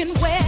can wait.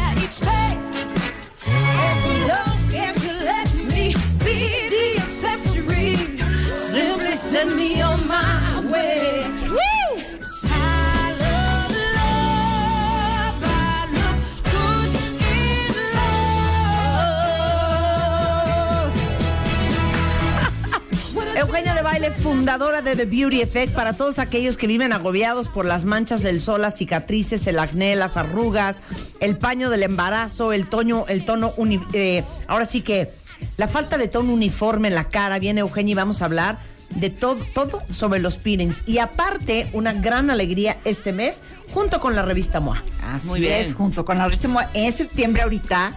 Baile, fundadora de The Beauty Effect, para todos aquellos que viven agobiados por las manchas del sol, las cicatrices, el acné, las arrugas, el paño del embarazo, el tono, el tono, uni- eh, ahora sí que la falta de tono uniforme en la cara. Viene Eugenia y vamos a hablar de todo, todo sobre los peelings. Y aparte, una gran alegría este mes, junto con la revista MOA. Así Muy bien. es, junto con la revista MOA. En septiembre ahorita,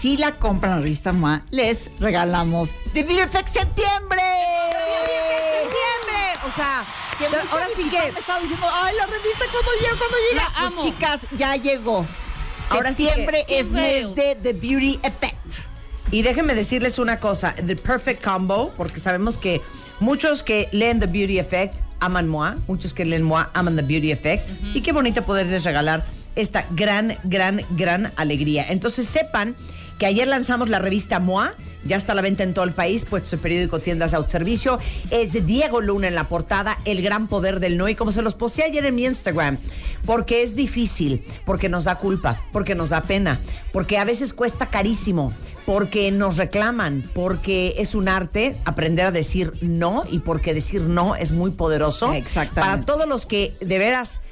si la compran la revista MOA, les regalamos The Beauty Effect Septiembre. Sea, Que ahora sí que... me estaban diciendo, ay, la revista cuando llega, cuando llega. La Pues amo. chicas, ya llegó. Ahora Septiembre es mes de The Beauty Effect. Y déjenme decirles una cosa, The Perfect Combo, porque sabemos que muchos que leen The Beauty Effect aman MOA, muchos que leen MOA aman The Beauty Effect, y qué bonito poderles regalar esta gran, gran, gran alegría. Entonces sepan que ayer lanzamos la revista MOA, ya está a la venta en todo el país, puestos de periódico, tiendas de autoservicio. Es Diego Luna en la portada, El Gran Poder del No. Y como se los posteé ayer en mi Instagram, porque es difícil, porque nos da culpa, porque nos da pena, porque a veces cuesta carísimo, porque nos reclaman, porque es un arte aprender a decir no y porque decir no es muy poderoso. Exactamente. Para todos los que de veras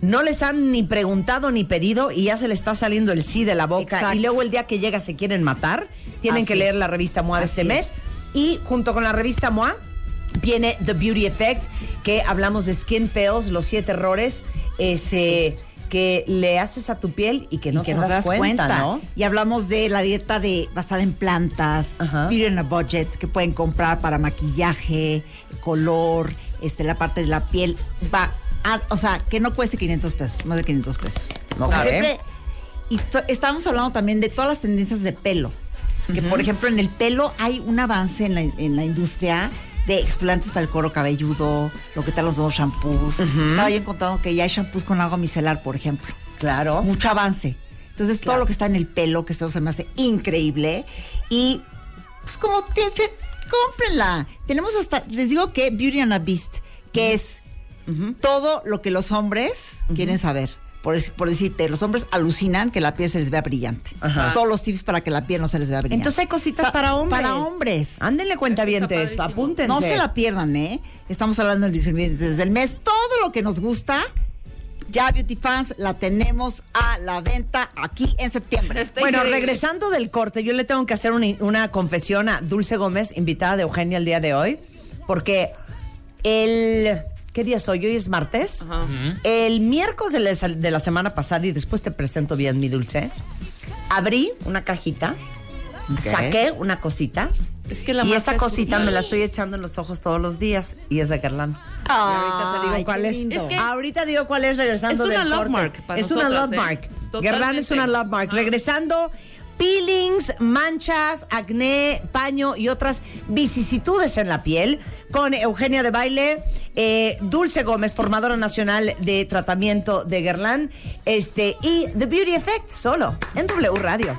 no les han ni preguntado ni pedido y ya se les está saliendo el sí de la boca Exacto. y luego el día que llega se quieren matar, tienen Así que leer la revista MOA de este mes. Y junto con la revista MOA viene The Beauty Effect, que hablamos de skin fails, los siete errores ese, que le haces a tu piel y que no y que te no das, cuenta, ¿no? Y hablamos de la dieta de basada en plantas, Ajá. beauty in a budget, que pueden comprar para maquillaje, color, este, la parte de la piel. Va, a- o sea, que no cueste 500 pesos, más de 500 pesos. Ok. Como siempre, y estábamos hablando también de todas las tendencias de pelo. Que, por ejemplo, en el pelo hay un avance en la, en la industria de exfoliantes para el cuero cabelludo, lo que tal los nuevos shampoos. Estaba yo encontrando que ya hay shampoos con agua micelar, por ejemplo Claro. mucho avance. Entonces, todo lo que está en el pelo, que eso se me hace increíble. Y, pues, como, te, te- cómprenla. Tenemos hasta, les digo que Beauty and a Beast, que es todo lo que los hombres quieren saber. Por, dec- por decirte, los hombres alucinan que la piel se les vea brillante. Entonces, todos los tips para que la piel no se les vea brillante. Entonces hay cositas Pa- para hombres. Para hombres. Ándenle cuenta bien de esto, apúntense. No se la pierdan, ¿eh? Estamos hablando de los ingredientes del mes. Todo lo que nos gusta, ya Beauty Fans, la tenemos a la venta aquí en septiembre. Está Bueno, increíble. regresando del corte, yo le tengo que hacer una, una confesión a Dulce Gómez, invitada de Eugenia el día de hoy, porque el... ¿Qué día soy? Hoy es martes. Ajá. El miércoles de la, de la semana pasada, y después te presento bien mi Dulce, abrí una cajita, saqué una cosita, Es que la y marca esa es cosita me la estoy echando en los ojos todos los días, y es de Guerlain. Ahorita te digo cuál es. lindo. Es que- ahorita digo cuál es regresando Es una del love corte. mark para es una nosotras, love ¿eh? mark. Totalmente. Guerlain es una love mark. Ajá. Regresando, peelings, manchas, acné, paño y otras vicisitudes en la piel con Eugenia de Baile, eh, Dulce Gómez, formadora nacional de tratamiento de Guerlain, este, y The Beauty Effect, solo en W Radio.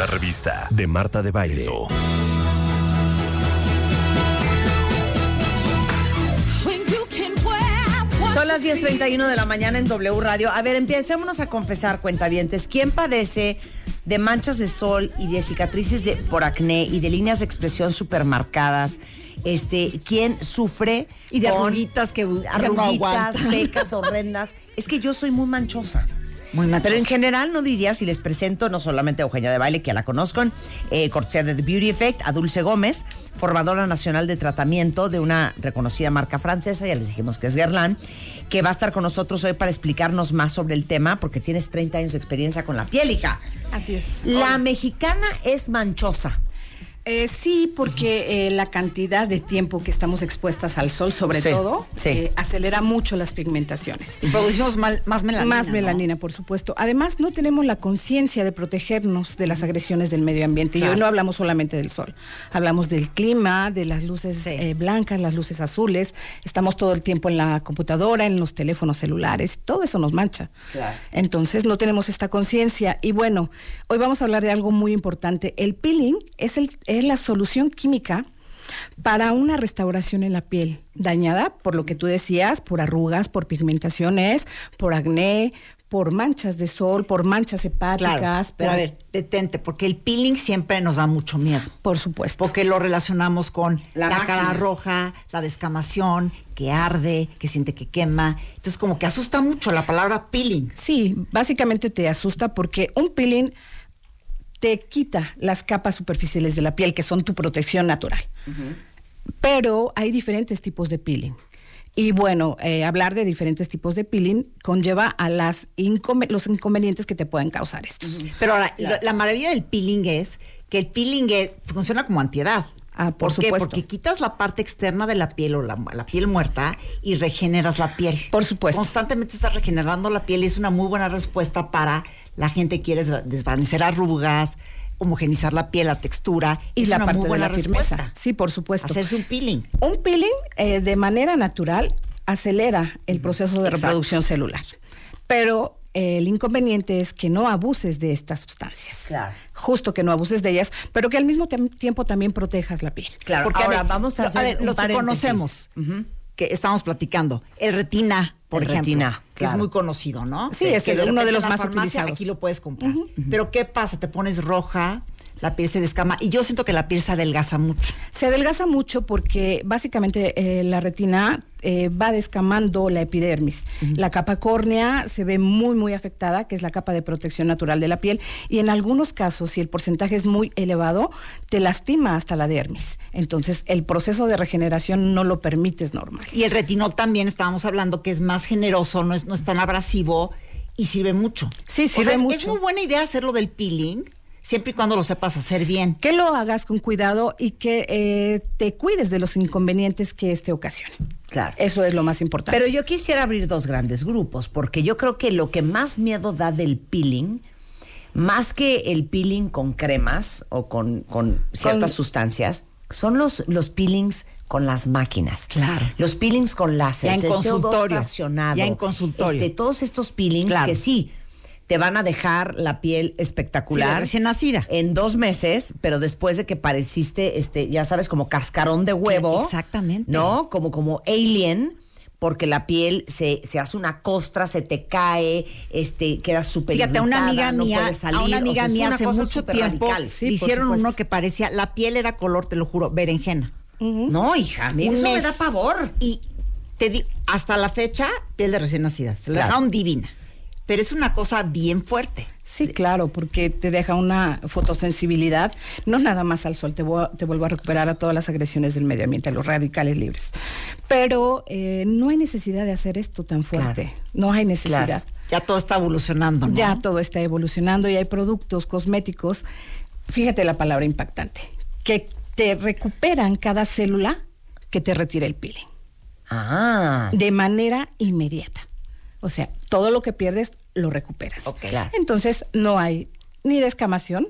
Una revista de Marta de Baile. Son las you 10.31 de la mañana en W Radio. A ver, empecémonos a confesar, cuentavientes. ¿Quién padece de manchas de sol y de cicatrices de, por acné y de líneas de expresión supermarcadas? Este, ¿quién sufre Y de con arruguitas que, que no arruguitas, pecas horrendas? Es que yo soy muy manchosa. Muy. Pero en general no diría si les presento no solamente a Eugenia de Baile, que ya la conozcan, eh, cortesía de The Beauty Effect, a Dulce Gómez, formadora nacional de tratamiento de una reconocida marca francesa, ya les dijimos que es Guerlain, que va a estar con nosotros hoy para explicarnos más sobre el tema, porque tienes 30 años de experiencia con la piel, hija. Así es. La mexicana es manchosa. Eh, sí, porque eh, la cantidad de tiempo que estamos expuestas al sol, sobre Sí, todo, sí. eh, acelera mucho las pigmentaciones. Y producimos mal- más melanina. Más ¿no? melanina, por supuesto. Además, no tenemos la conciencia de protegernos de las agresiones del medio ambiente. Y hoy no hablamos solamente del sol. Hablamos del clima, de las luces Sí. eh, blancas, las luces azules. Estamos todo el tiempo en la computadora, en los teléfonos celulares. Todo eso nos mancha. Claro. Entonces, no tenemos esta conciencia. Y bueno, hoy vamos a hablar de algo muy importante. El peeling es, el, es la solución química para una restauración en la piel dañada, por lo que tú decías, por arrugas, por pigmentaciones, por acné, por manchas de sol, por manchas hepáticas. Claro, pero a ver, detente, porque el peeling siempre nos da mucho miedo. Por supuesto. Porque lo relacionamos con La la, cara roja, la descamación, que arde, que siente que quema. Entonces, como que asusta mucho la palabra peeling. Sí, básicamente te asusta porque un peeling te quita las capas superficiales de la piel, que son tu protección natural. Pero hay diferentes tipos de peeling. Y bueno, eh, hablar de diferentes tipos de peeling conlleva a las los inconvenientes que te pueden causar estos. Pero ahora, la, la maravilla del peeling es que el peeling es- funciona como antiedad. Ah, por qué? supuesto. Porque quitas la parte externa de la piel o la, la piel muerta y regeneras la piel. Por supuesto. Constantemente estás regenerando la piel y es una muy buena respuesta para la gente quiere desva- desvanecer arrugas, homogenizar la piel, la textura. Y es la una parte muy de la firmeza. respuesta. Sí, por supuesto. Hacerse un peeling. Un peeling eh, de manera natural acelera el proceso de Exacto. reproducción celular. Pero eh, el inconveniente es que no abuses de estas sustancias. Claro. Justo que no abuses de ellas, pero que al mismo tiempo también protejas la piel. Claro, Porque, ahora ver, vamos a hacer ver, un los que conocemos, que estamos platicando, el retina, por El ejemplo, retina, que claro. es muy conocido, ¿no? Sí, es que el- uno de los más farmacia utilizados. Aquí lo puedes comprar. Pero ¿qué pasa? Te pones roja, la piel se descama y yo siento que la piel se adelgaza mucho. Se adelgaza mucho porque básicamente eh, la retina eh, va descamando la epidermis. La capa córnea se ve muy, muy afectada, que es la capa de protección natural de la piel, y en algunos casos, si el porcentaje es muy elevado, te lastima hasta la dermis. Entonces, el proceso de regeneración no lo permites normal. Y el retinol también estábamos hablando que es más generoso, no es, no es tan abrasivo y sirve mucho. Sí, O sirve sea, es- mucho. Es muy buena idea hacerlo del peeling, siempre y cuando lo sepas hacer bien. Que lo hagas con cuidado y que eh, te cuides de los inconvenientes que este ocasione. Claro. Eso es lo más importante. Pero yo quisiera abrir dos grandes grupos, porque yo creo que lo que más miedo da del peeling, más que el peeling con cremas o con, con ciertas Con- sustancias, son los, los peelings con las máquinas. Claro. Los peelings con láser. Ya en el CO2 consultorio. Ya en consultorio. este, todos estos peelings Claro. que sí te van a dejar la piel espectacular. Sí, de recién nacida. En dos meses, pero después de que pareciste, este, ya sabes, como cascarón de huevo. exactamente. ¿No? Como, como alien, porque la piel se, se hace una costra, se te cae, este, queda súper Fíjate, a una amiga no mía, salir, a una o amiga sea, es mía una hace mucho súper tiempo radical. Sí, hicieron uno que parecía, la piel era color, te lo juro, berenjena. No, hija, a mí Un eso me da pavor. Y te di, hasta la fecha, piel de recién nacida. Se la Claro. dejaron divina. Pero es una cosa bien fuerte. Sí, claro, porque te deja una fotosensibilidad, no nada más al sol, te, vo- te vuelvo a recuperar a todas las agresiones del medio ambiente, a los radicales libres. Pero eh, no hay necesidad de hacer esto tan fuerte, Claro. no hay necesidad. Claro. Ya todo está evolucionando, ¿no? Ya todo está evolucionando y hay productos cosméticos, fíjate la palabra impactante, que te recuperan cada célula que te retira el peeling Ah. de manera inmediata. O sea, todo lo que pierdes lo recuperas. Ok. Claro. Entonces, no hay ni descamación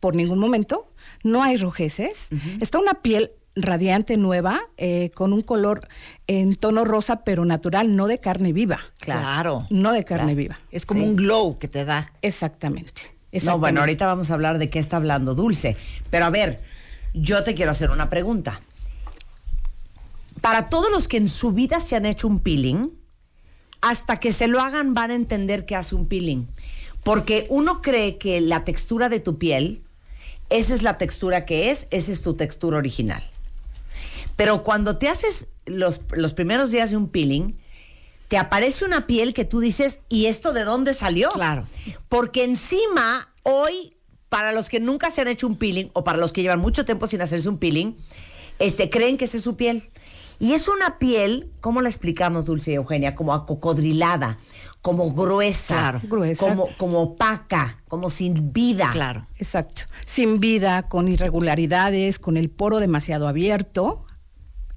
por ningún momento, no hay rojeces, está una piel radiante nueva, eh, con un color en tono rosa, pero natural, no de carne viva. Claro. No de carne Claro. viva. Es como Sí. un glow que te da. Exactamente. No, bueno, exactamente. ahorita vamos a hablar de qué está hablando Dulce. Pero a ver, yo te quiero hacer una pregunta. Para todos los que en su vida se han hecho un peeling, hasta que se lo hagan van a entender qué hace un peeling. Porque uno cree que la textura de tu piel, esa es la textura que es, esa es tu textura original. Pero cuando te haces los, los primeros días de un peeling, te aparece una piel que tú dices, ¿y esto de dónde salió? Claro. Porque encima, hoy, para los que nunca se han hecho un peeling, o para los que llevan mucho tiempo sin hacerse un peeling, este, creen que esa es su piel. Y es una piel, ¿cómo la explicamos, Dulce y Eugenia? Como acocodrilada, como gruesa, Claro. Gruesa. Como, como opaca, como sin vida. Claro. Exacto. Sin vida, con irregularidades, con el poro demasiado abierto,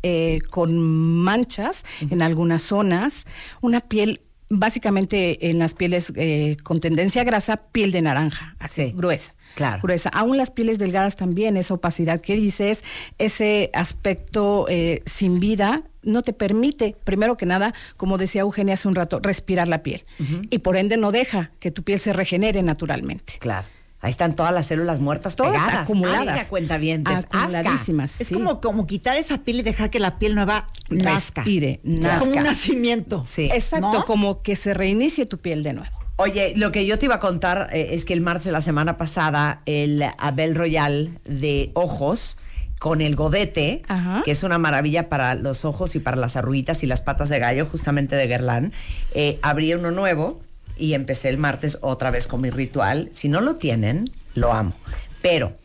eh, con manchas en algunas zonas, una piel básicamente en las pieles eh, con tendencia a grasa, piel de naranja, así, Sí, gruesa. claro. Gruesa. Aún las pieles delgadas también, esa opacidad que dices, ese aspecto eh, sin vida, no te permite, primero que nada, como decía Eugenia hace un rato, respirar la piel. Y por ende no deja que tu piel se regenere naturalmente. Claro. Ahí están todas las células muertas Todas pegadas. acumuladas. Asca, cuentavientes. Acumuladísimas. Es sí. como, como quitar esa piel y dejar que la piel nueva nazca. Respire, Es como un nacimiento. Sí. Exacto, ¿No? como que se reinicie tu piel de nuevo. Oye, lo que yo te iba a contar eh, es que el martes de la semana pasada, el Abel Royal de ojos con el godete, Ajá. que es una maravilla para los ojos y para las arruguitas y las patas de gallo, justamente de Guerlain, eh, abrí uno nuevo y empecé el martes otra vez con mi ritual. Si no lo tienen, lo amo. Pero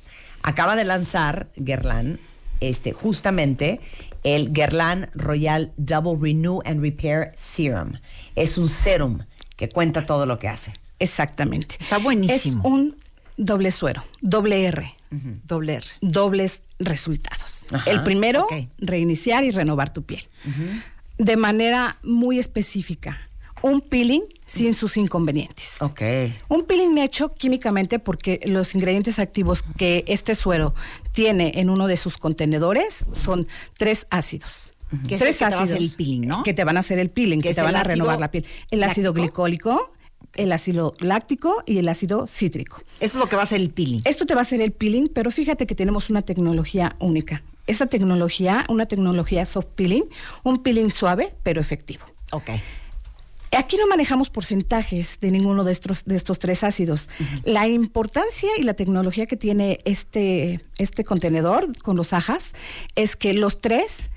acaba de lanzar Guerlain, este, justamente el Guerlain Royal Double Renew and Repair Serum. Es un serum que cuenta todo lo que hace. Exactamente. Está buenísimo. Es un doble suero, doble R, Doble R. dobles resultados. Ajá, El primero, reiniciar y renovar tu piel. De manera muy específica. Un peeling sin sus inconvenientes. Ok. Un peeling hecho químicamente porque los ingredientes activos que este suero tiene en uno de sus contenedores son tres ácidos. Que es el que te va a hacer el peeling, ¿no? Que te van a hacer el peeling, Que que, te van a renovar la piel. El ácido glicólico, el ácido láctico y el ácido cítrico. Eso es lo que va a ser el peeling. Esto te va a hacer el peeling, pero fíjate que tenemos una tecnología única. Esta tecnología, una tecnología soft peeling, un peeling suave pero efectivo. Ok. Aquí no manejamos porcentajes de ninguno de estos, de estos tres ácidos. La importancia y la tecnología que tiene este, este contenedor con los ajas es que los tres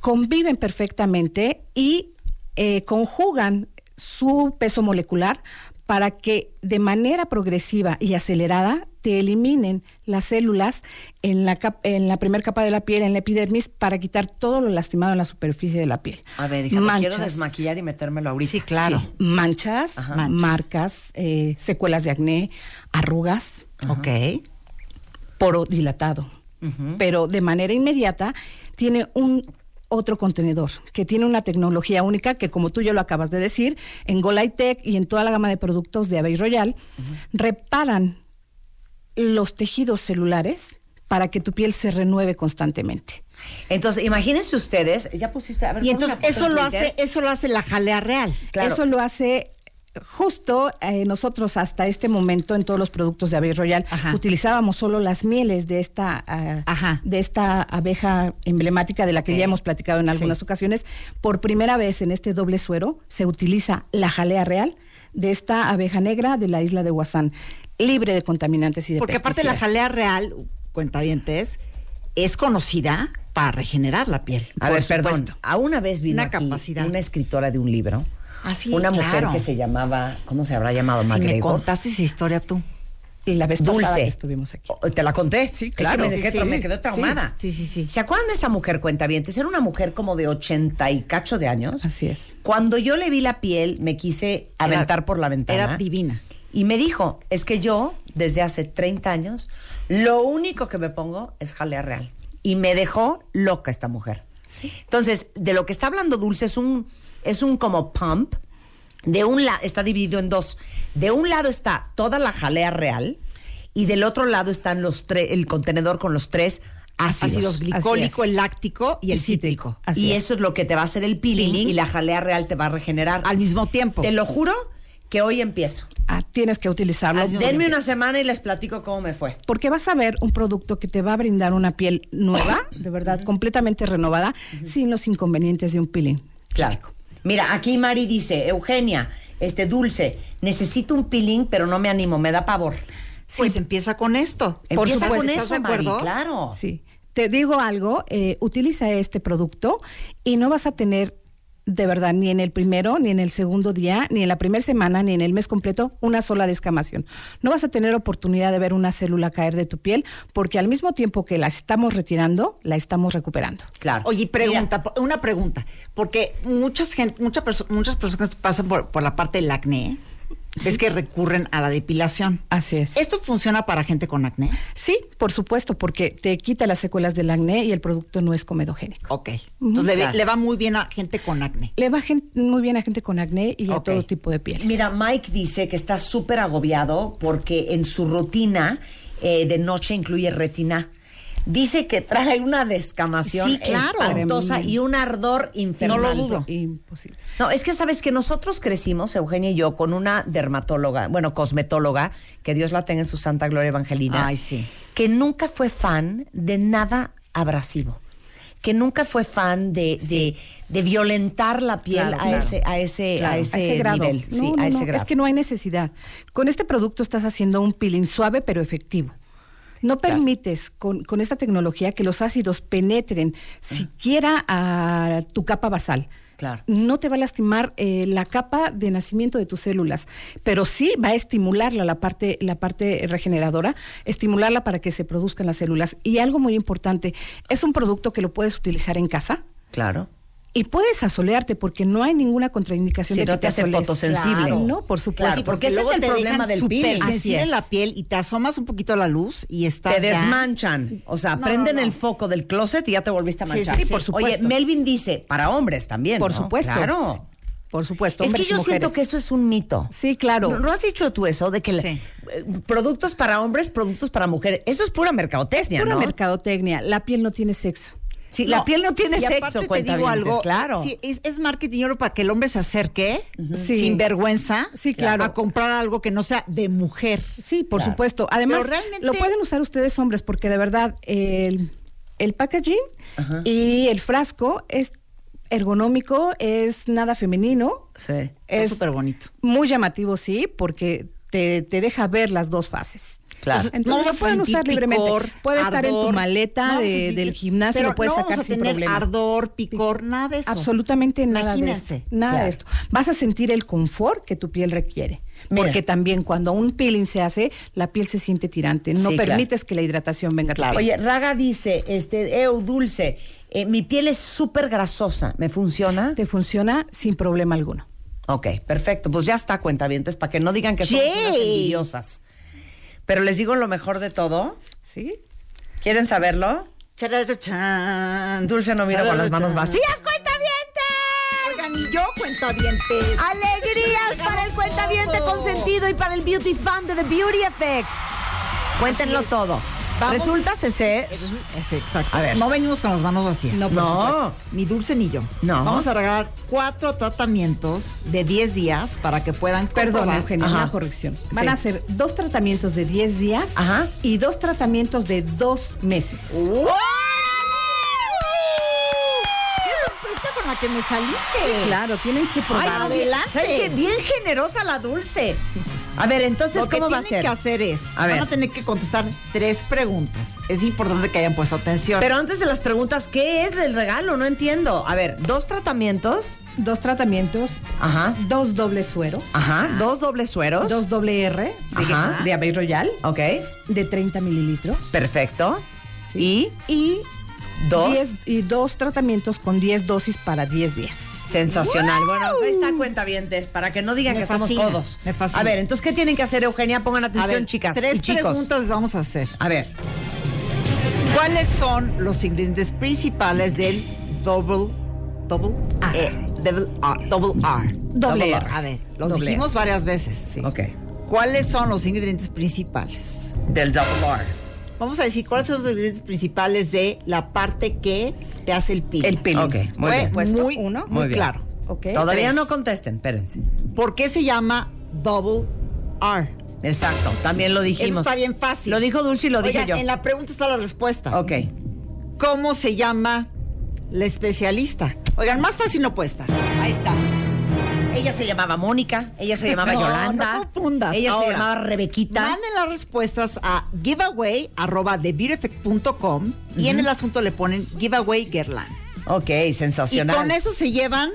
conviven perfectamente y eh, conjugan su peso molecular para que de manera progresiva y acelerada te eliminen las células en la, cap- en la primera capa de la piel, en la epidermis, para quitar todo lo lastimado en la superficie de la piel. A ver, hija, me quiero Manchas. desmaquillar y metérmelo ahorita. Sí, claro. manchas, Ajá. Manchas. marcas, eh, secuelas de acné, arrugas, Ok. poro dilatado. Pero de manera inmediata tiene un otro contenedor que tiene una tecnología única que como tú ya lo acabas de decir, en Golaitec y en toda la gama de productos de Abbey Royal, reparan los tejidos celulares para que tu piel se renueve constantemente. Entonces, imagínense ustedes, ya pusiste, a ver, Y entonces eso lo hace, eso lo hace la jalea real. Claro. Eso lo hace justo eh, nosotros hasta este momento en todos los productos de Abbey Royal Ajá. utilizábamos solo las mieles de esta ah, Ajá. de esta abeja emblemática de la que ya hemos platicado en algunas Sí. ocasiones. Por primera vez en este doble suero se utiliza la jalea real de esta abeja negra de la isla de Huasán, libre de contaminantes y de Porque aparte la jalea real, cuentavientes, es conocida para regenerar la piel. A Por ver, perdón. A una vez vino Una aquí capacidad. una escritora de un libro. Ah, sí, una mujer que se llamaba, ¿cómo se habrá llamado? Si me contaste esa historia tú. Y la vez pasada Dulce. que estuvimos aquí. O- ¿Te la conté? Sí, Es claro. que me, dejé Sí, sí. me quedé traumada. Sí, sí, sí. ¿Se acuerdan de esa mujer cuentavientes? Era una mujer como de ochenta y cacho de años. Así es. Cuando yo le vi la piel, me quise aventar por la ventana. Era divina. Y me dijo, es que yo, desde hace 30 años, lo único que me pongo es jalea real. Y me dejó loca esta mujer. Entonces, de lo que está hablando Dulce es un, es un como pump. De un lado, está dividido en dos. De un lado está toda la jalea real y del otro lado están los tres, el contenedor con los tres ácidos. Ácidos glicólico, el láctico y el cítrico. Así y es. eso es lo que te va a hacer el peeling, Peeling. y la jalea real te va a regenerar. Al mismo tiempo. Te lo juro que hoy empiezo. Ah, tienes que utilizarlo. Mismo Denme una semana y les platico cómo me fue. porque vas a ver un producto que te va a brindar una piel nueva, de verdad, completamente renovada, sin los inconvenientes de un peeling. Claro. Mira, aquí Mari dice, Eugenia, este dulce, necesito un peeling, pero no me animo, me da pavor. Pues empieza con esto. Por Empieza supuesto, con ¿estás eso, de Mari, acuerdo? claro. Sí. Te digo algo, eh, utiliza este producto y no vas a tener de verdad, ni en el primero, ni en el segundo día, ni en la primera semana, ni en el mes completo, una sola descamación. No vas a tener oportunidad de ver una célula caer de tu piel porque al mismo tiempo que la estamos retirando, la estamos recuperando. Claro. Oye, pregunta, po- una pregunta, porque muchas gente, muchas perso- muchas personas pasan por, por la parte del acné, ves que recurren a la depilación. Así es. ¿Esto funciona para gente con acné? Sí, por supuesto, porque te quita las secuelas del acné y el producto no es comedogénico. Ok. Entonces le, Claro. le va muy bien a gente con acné. Le va gen- muy bien a gente con acné y a todo tipo de pieles. Mira, Mike dice que está súper agobiado porque en su rutina eh, de noche incluye retina. Dice que trae una descamación Sí, claro. espantosa y un ardor infernal. No lo dudo. Imposible. No, es que sabes que nosotros crecimos, Eugenia y yo, con una dermatóloga, bueno, cosmetóloga, que Dios la tenga en su santa gloria evangelina. Ay, sí. Que nunca fue fan de nada abrasivo. Que nunca fue fan de, de, de violentar la piel Claro, a, claro. ese, a ese, Claro. a A ese, a ese grado. nivel. No, sí, no, a ese no, grado. Es que no hay necesidad. Con este producto estás haciendo un peeling suave pero efectivo. No permites con, con esta tecnología que los ácidos penetren siquiera a tu capa basal. Claro. No te va a lastimar eh, la capa de nacimiento de tus células, pero sí va a estimularla la parte, la parte regeneradora, estimularla para que se produzcan las células. Y algo muy importante, es un producto que lo puedes utilizar en casa, Claro. Y puedes asolearte porque no hay ninguna contraindicación Sí, de no que te hace fotosensible. Claro, no, por supuesto. Claro, porque ese es el te problema del peeling. Así es. la piel y te asomas un poquito a la luz y estás Te ya- desmanchan. O sea, No, prenden no, no. el foco del closet y ya te volviste a Sí, manchar. sí, por supuesto. Oye, Melvin dice, para hombres también. Por ¿no? supuesto. Claro. Por supuesto. Es que yo siento que eso es un mito. Sí, claro. ¿No, no has dicho tú eso de que la- Sí. eh, productos para hombres, productos para mujeres? Eso es pura mercadotecnia, Pura ¿no? mercadotecnia. La piel no tiene sexo. Sí, la piel no tiene y sexo, te cuenta digo algo, claro. sí, es, es marketing para que el hombre se acerque Sí. sin vergüenza Sí, claro. a comprar algo que no sea de mujer. Sí, por Claro. supuesto. Además, realmente- lo pueden usar ustedes hombres porque de verdad el, el packaging y el frasco es ergonómico, es nada femenino. Sí. Es súper bonito. Muy llamativo, sí, porque te, te deja ver las dos fases. Claro. Entonces No lo pueden usar libremente. picor, Puede estar en tu maleta no vamos a de- sentir- del gimnasio, pero lo puedes no sacar vamos a sin tener problema. ardor, picor, nada de eso. Absolutamente nada de Imagínense. esto. Nada Claro. de esto. Vas a sentir el confort que tu piel requiere. Mira. Porque también cuando un peeling se hace, la piel se siente tirante. No Sí, claro. permites que la hidratación venga piel. Oye, Raga dice, este, Eu, dulce, eh, mi piel es súper grasosa. ¿Me funciona? Te funciona sin problema alguno. Ok, perfecto. Pues ya está, cuentavientes, para que no digan que somos unas envidiosas. Pero les digo lo mejor de todo. ¿Sí? ¿Quieren saberlo? Charachachan. Dulce no vino con las manos vacías, cuentavientes. Oigan, y yo cuentavientes. Alegrías para el cuentaviente consentido y para el beauty fan de The Beauty Effect. Cuéntenlo todo. Vamos. Resulta, Es exacto. A ver. No venimos con las manos vacías. No, No. Ni Dulce ni yo. No. Vamos a regalar cuatro tratamientos de 10 días para que puedan Perdón. Eugenia, Ajá. una corrección. Van Sí. a ser dos tratamientos de 10 días Ajá. y dos tratamientos de dos meses. sorpresa con la que me saliste. Claro, tienen que Ay, probar. no. ¿Saben qué? Bien generosa la dulce. A ver, entonces, Lo que ¿cómo va a ser? que hacer es, A ver. van a tener que contestar tres preguntas. Es importante que hayan puesto atención. Pero antes de las preguntas, ¿qué es el regalo? No entiendo. A ver, dos tratamientos. Dos tratamientos, Ajá. dos dobles sueros, Ajá. Dos dobles sueros. dos doble R de, Ajá. de Abbey Royal Ok. de 30 mililitros. Perfecto. Sí. Y Dos. 10 y dos tratamientos con 10 dosis para 10 días. Sensacional. Bueno, pues ahí está cuentavientes, para que no digan Me que somos fascina, codos. me fascina. A ver, entonces, ¿qué tienen que hacer, Eugenia? Pongan atención, ver, chicas Tres y chicos. preguntas les vamos a hacer. A ver. ¿Cuáles son los ingredientes principales del double double R. eh, double R, double R? Doble R. A ver, los Doble dijimos R. varias veces. Ok. ¿Cuáles son los ingredientes principales? Del double R. Vamos a decir cuáles son los ingredientes principales de la parte que te hace el peeling. El peeling. Ok, muy Fue bien. Puesto muy, uno. muy Muy bien. claro. Ok. Todavía tres. no contesten, espérense. ¿Por qué se llama double R? Exacto, también lo dijimos. Eso está bien fácil. Lo dijo Dulce y lo dije yo. En la pregunta está la respuesta. Ok. ¿Cómo se llama la especialista? Oigan, más fácil no puede estar. Ahí está. Ella se llamaba Mónica, ella se llamaba No, Yolanda. no confundas. Ella se llamaba Rebequita. Manden las respuestas a giveaway arroba thebeautyeffect.com y en el asunto le ponen giveaway Guerlain. Ok, Y sensacional. con eso se llevan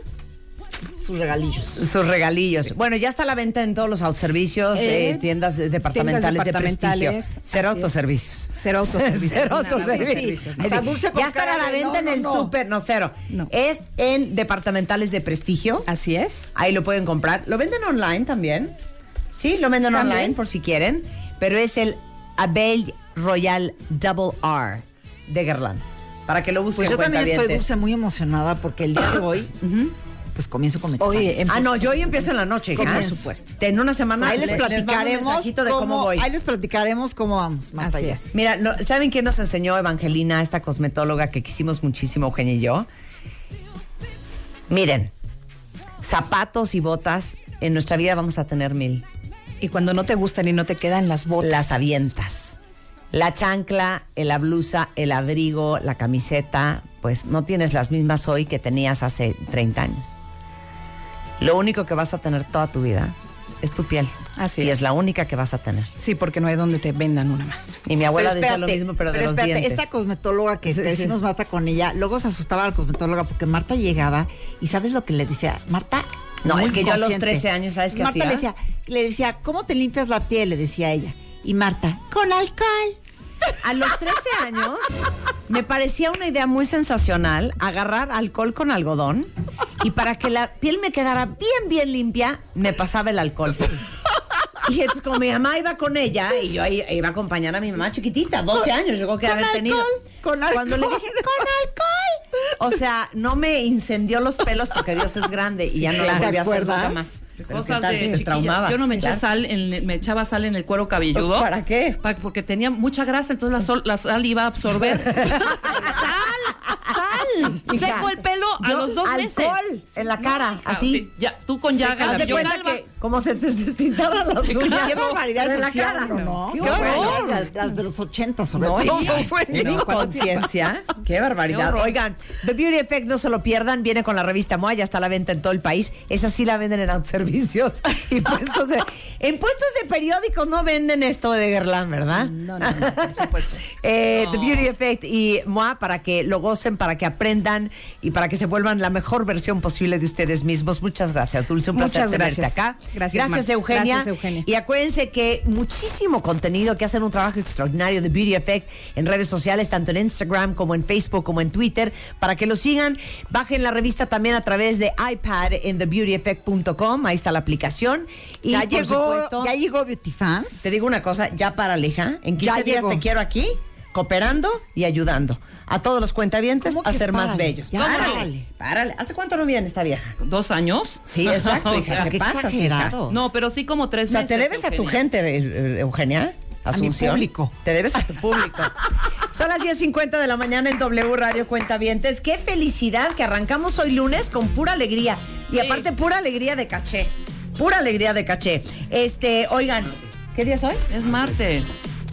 sus regalillos. Sus regalillos. Bueno, ya está a la venta en todos los autoservicios, Eh, eh, tiendas departamentales, tiendas de prestigio. Cero autoservicios. Cero autoservicios. Cero autoservicios. sí, sí. O sea, dulce con ya estará a la venta no, en el no, no. súper. No, cero. No. Es en departamentales de prestigio. Así es. Ahí lo pueden comprar. Lo venden online también. Sí, lo venden También. online por si quieren. Pero es el Abel Royal Double R de Guerlain. Para que lo busquen. Pues yo también estoy dulce muy emocionada porque el día de hoy, pues comienzo con mi Hoy Ah, no, yo hoy empiezo en la noche, Sí, hija. por supuesto. En una semana Ahí les platicaremos mensajito de cómo, cómo- voy. Ahí les platicaremos cómo vamos, Marta. Así es. Mira, no- ¿saben quién nos enseñó Evangelina, esta cosmetóloga que quisimos muchísimo, Eugenia y yo? Miren, zapatos y botas, en nuestra vida vamos a tener mil. Y cuando no te gustan y no te quedan las botas. Las avientas. La chancla, la blusa, el abrigo, la camiseta, pues no tienes las mismas hoy que tenías hace 30 años. Lo único que vas a tener toda tu vida es tu piel. Así y es. es la única que vas a tener. Sí, porque no hay donde te vendan una más. Y mi abuela Pero decía lo mismo, pero de los espérate, dientes. esta cosmetóloga que Sí, te sí. decimos Marta con ella, luego se asustaba a la cosmetóloga porque Marta llegaba y ¿sabes lo que le decía? Marta. No, es que yo a los consciente. 13 años, ¿sabes qué Marta hacía? le decía, le decía, ¿cómo te limpias la piel? Le decía ella. Y Marta, con alcohol. A los 13 años me parecía una idea muy sensacional agarrar alcohol con algodón y para que la piel me quedara bien, bien limpia, me pasaba el alcohol. Y entonces como mi mamá iba con ella y yo ahí iba a acompañar a mi mamá chiquitita, 12 años, llegó que haber tenido. alcohol, con Cuando le alcohol. dije, con alcohol. O sea, no me incendió los pelos porque Dios es grande y ya no la volví a ¿Te hacer nunca más. Pero ¿qué Cosas tal de traumaba? Yo no me eché sal, en- me echaba sal en el cuero cabelludo. ¿Para qué? Porque tenía mucha grasa, entonces la, sol- la sal iba a absorber. ¡Sal! Seco el pelo a yo- los dos meses. alcohol en la cara, hija, así. sí, ya, tú con llagas. Haz de yo cuenta calva. que como se te despintaron las uñas. Qué barbaridad en la cara. ¿no? Qué Qué horror. barbaridad. Las de los 80 sobre No, todo. No, conciencia. Qué barbaridad. Oigan, The Beauty Effect no se lo pierdan. Viene con la revista MOA, ya está a la venta en todo el país. Esa sí la venden en autoservicios. Y puestos de, en puestos de periódicos no venden esto de Guerlain, ¿verdad? No, no, no, por supuesto. Eh, No. The Beauty Effect y MOA para que lo gocen, para que aprendan y para que se vuelvan la mejor versión posible de ustedes mismos. Muchas gracias, Dulce. Un placer Muchas tenerte gracias. acá. Gracias, Mar- Eugenia. Gracias, Eugenia. Y acuérdense que muchísimo contenido, que hacen un trabajo extraordinario de Beauty Effect en redes sociales, tanto en Instagram como en Facebook como en Twitter, para que lo sigan. Bajen la revista también a través de iPad en thebeautyeffect.com. Ahí está la aplicación. Y ya llegó, supuesto, ya llegó Beauty Fans. te digo una cosa, ya para Aleja, en 15 Ya días llegó. te quiero aquí, cooperando y ayudando a todos los cuentavientes ¿Cómo a ser más bellos. Ya, párale, párale. párale. ¿Hace cuánto no viene esta vieja? ¿Dos años? Sí, exacto, O hija. sea, ¿Qué qué pasa, hija? No, pero sí como tres O sea, meses. te debes a tu gente, eh, eh, Eugenia. A mi Asunción. público. Te debes a tu público. Son las 10.50 de la mañana en W Radio Cuentavientes. Qué felicidad que arrancamos hoy lunes con pura alegría. Y Sí. aparte, pura alegría de caché. Pura alegría de caché. Este, oigan, ¿qué día es hoy? Es martes.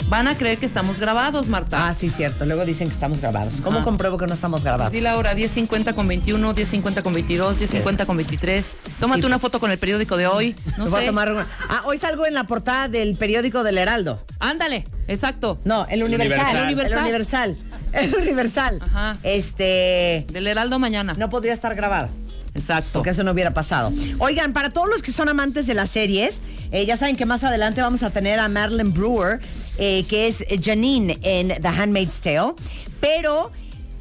Van a creer que estamos grabados, Marta. Ah, sí, cierto. Luego dicen que estamos grabados. ¿Cómo Ajá. compruebo que no estamos grabados? Di la hora, 10.50 con 21, 10.50 con 22, 10.50 con 23. Tómate Sí. una foto con el periódico de hoy. No Me voy a sé. tomar una. Ah, hoy salgo en la portada del periódico del Heraldo. Ándale, exacto. No, el Universal. El Universal. El Universal. El Universal. Ajá. Este. Del Heraldo mañana. No podría estar grabado. Exacto. Porque eso no hubiera pasado. Oigan, para todos los que son amantes de las series, eh, ya saben que más adelante vamos a tener a Madeline Brewer, eh, que es Janine en The Handmaid's Tale. Pero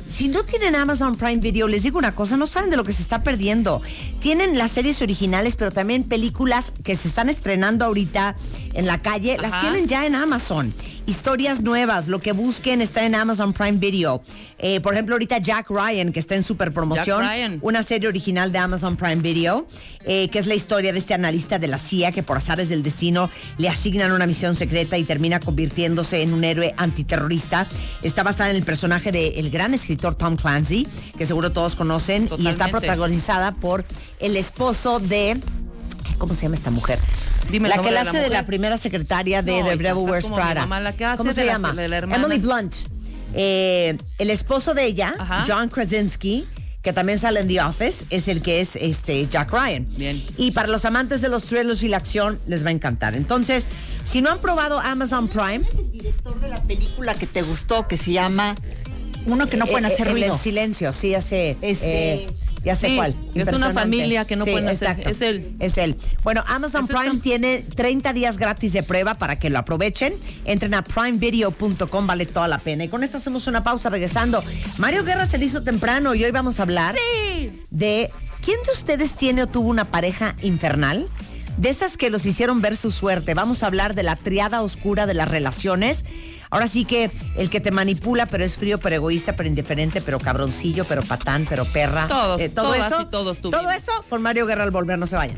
si no tienen Amazon Prime Video, les digo una cosa, no saben de lo que se está perdiendo. Tienen las series originales, pero también películas que se están estrenando ahorita en la calle, las tienen ya en Amazon. Historias nuevas, lo que busquen está en Amazon Prime Video. Eh, por ejemplo, ahorita Jack Ryan, que está en super promoción una serie original de Amazon Prime Video, eh, que es la historia de este analista de la CIA que por azares del destino le asignan una misión secreta y termina convirtiéndose en un héroe antiterrorista. Está basada en el personaje del gran escritor Tom Clancy, que seguro todos conocen, y está protagonizada por el esposo de... ay, ¿Cómo se llama esta mujer? Dime la que la de la hace de la primera secretaria de No, The Devil Wears Prada. mamá, la que hace ¿Cómo se de la- llama? de la. Emily Blunt. Eh, el esposo de ella, Ajá. John Krasinski, que también sale en The Office, es el que es este Jack Ryan. Bien. Y para los amantes de los thrillers y la acción, les va a encantar. Entonces, si no han probado Amazon Prime, es el director de la película que te gustó, que se llama Uno que no pueden eh, hacer el ruido. silencio, sí, hace. Este- eh, Ya sé Sí, cuál. es una familia que no Sí, pueden hacer. exacto. Es él. Es él. Bueno, Amazon Prime está- tiene 30 días gratis de prueba para que lo aprovechen. Entren a primevideo.com, vale toda la pena. Y con esto hacemos una pausa regresando. Mario Guerra se le hizo temprano y hoy vamos a hablar de quién de ustedes tiene o tuvo una pareja infernal. De esas que los hicieron ver su suerte. Vamos a hablar de la triada oscura de las relaciones. Ahora sí que el que te manipula, pero es frío, pero egoísta, pero indiferente, pero cabroncillo, pero patán, pero perra. Todos, Eh, todo todas eso. y todos todo eso con Mario Guerra al volver, no se vayan.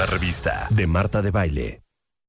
Una revista de Marta de Baile.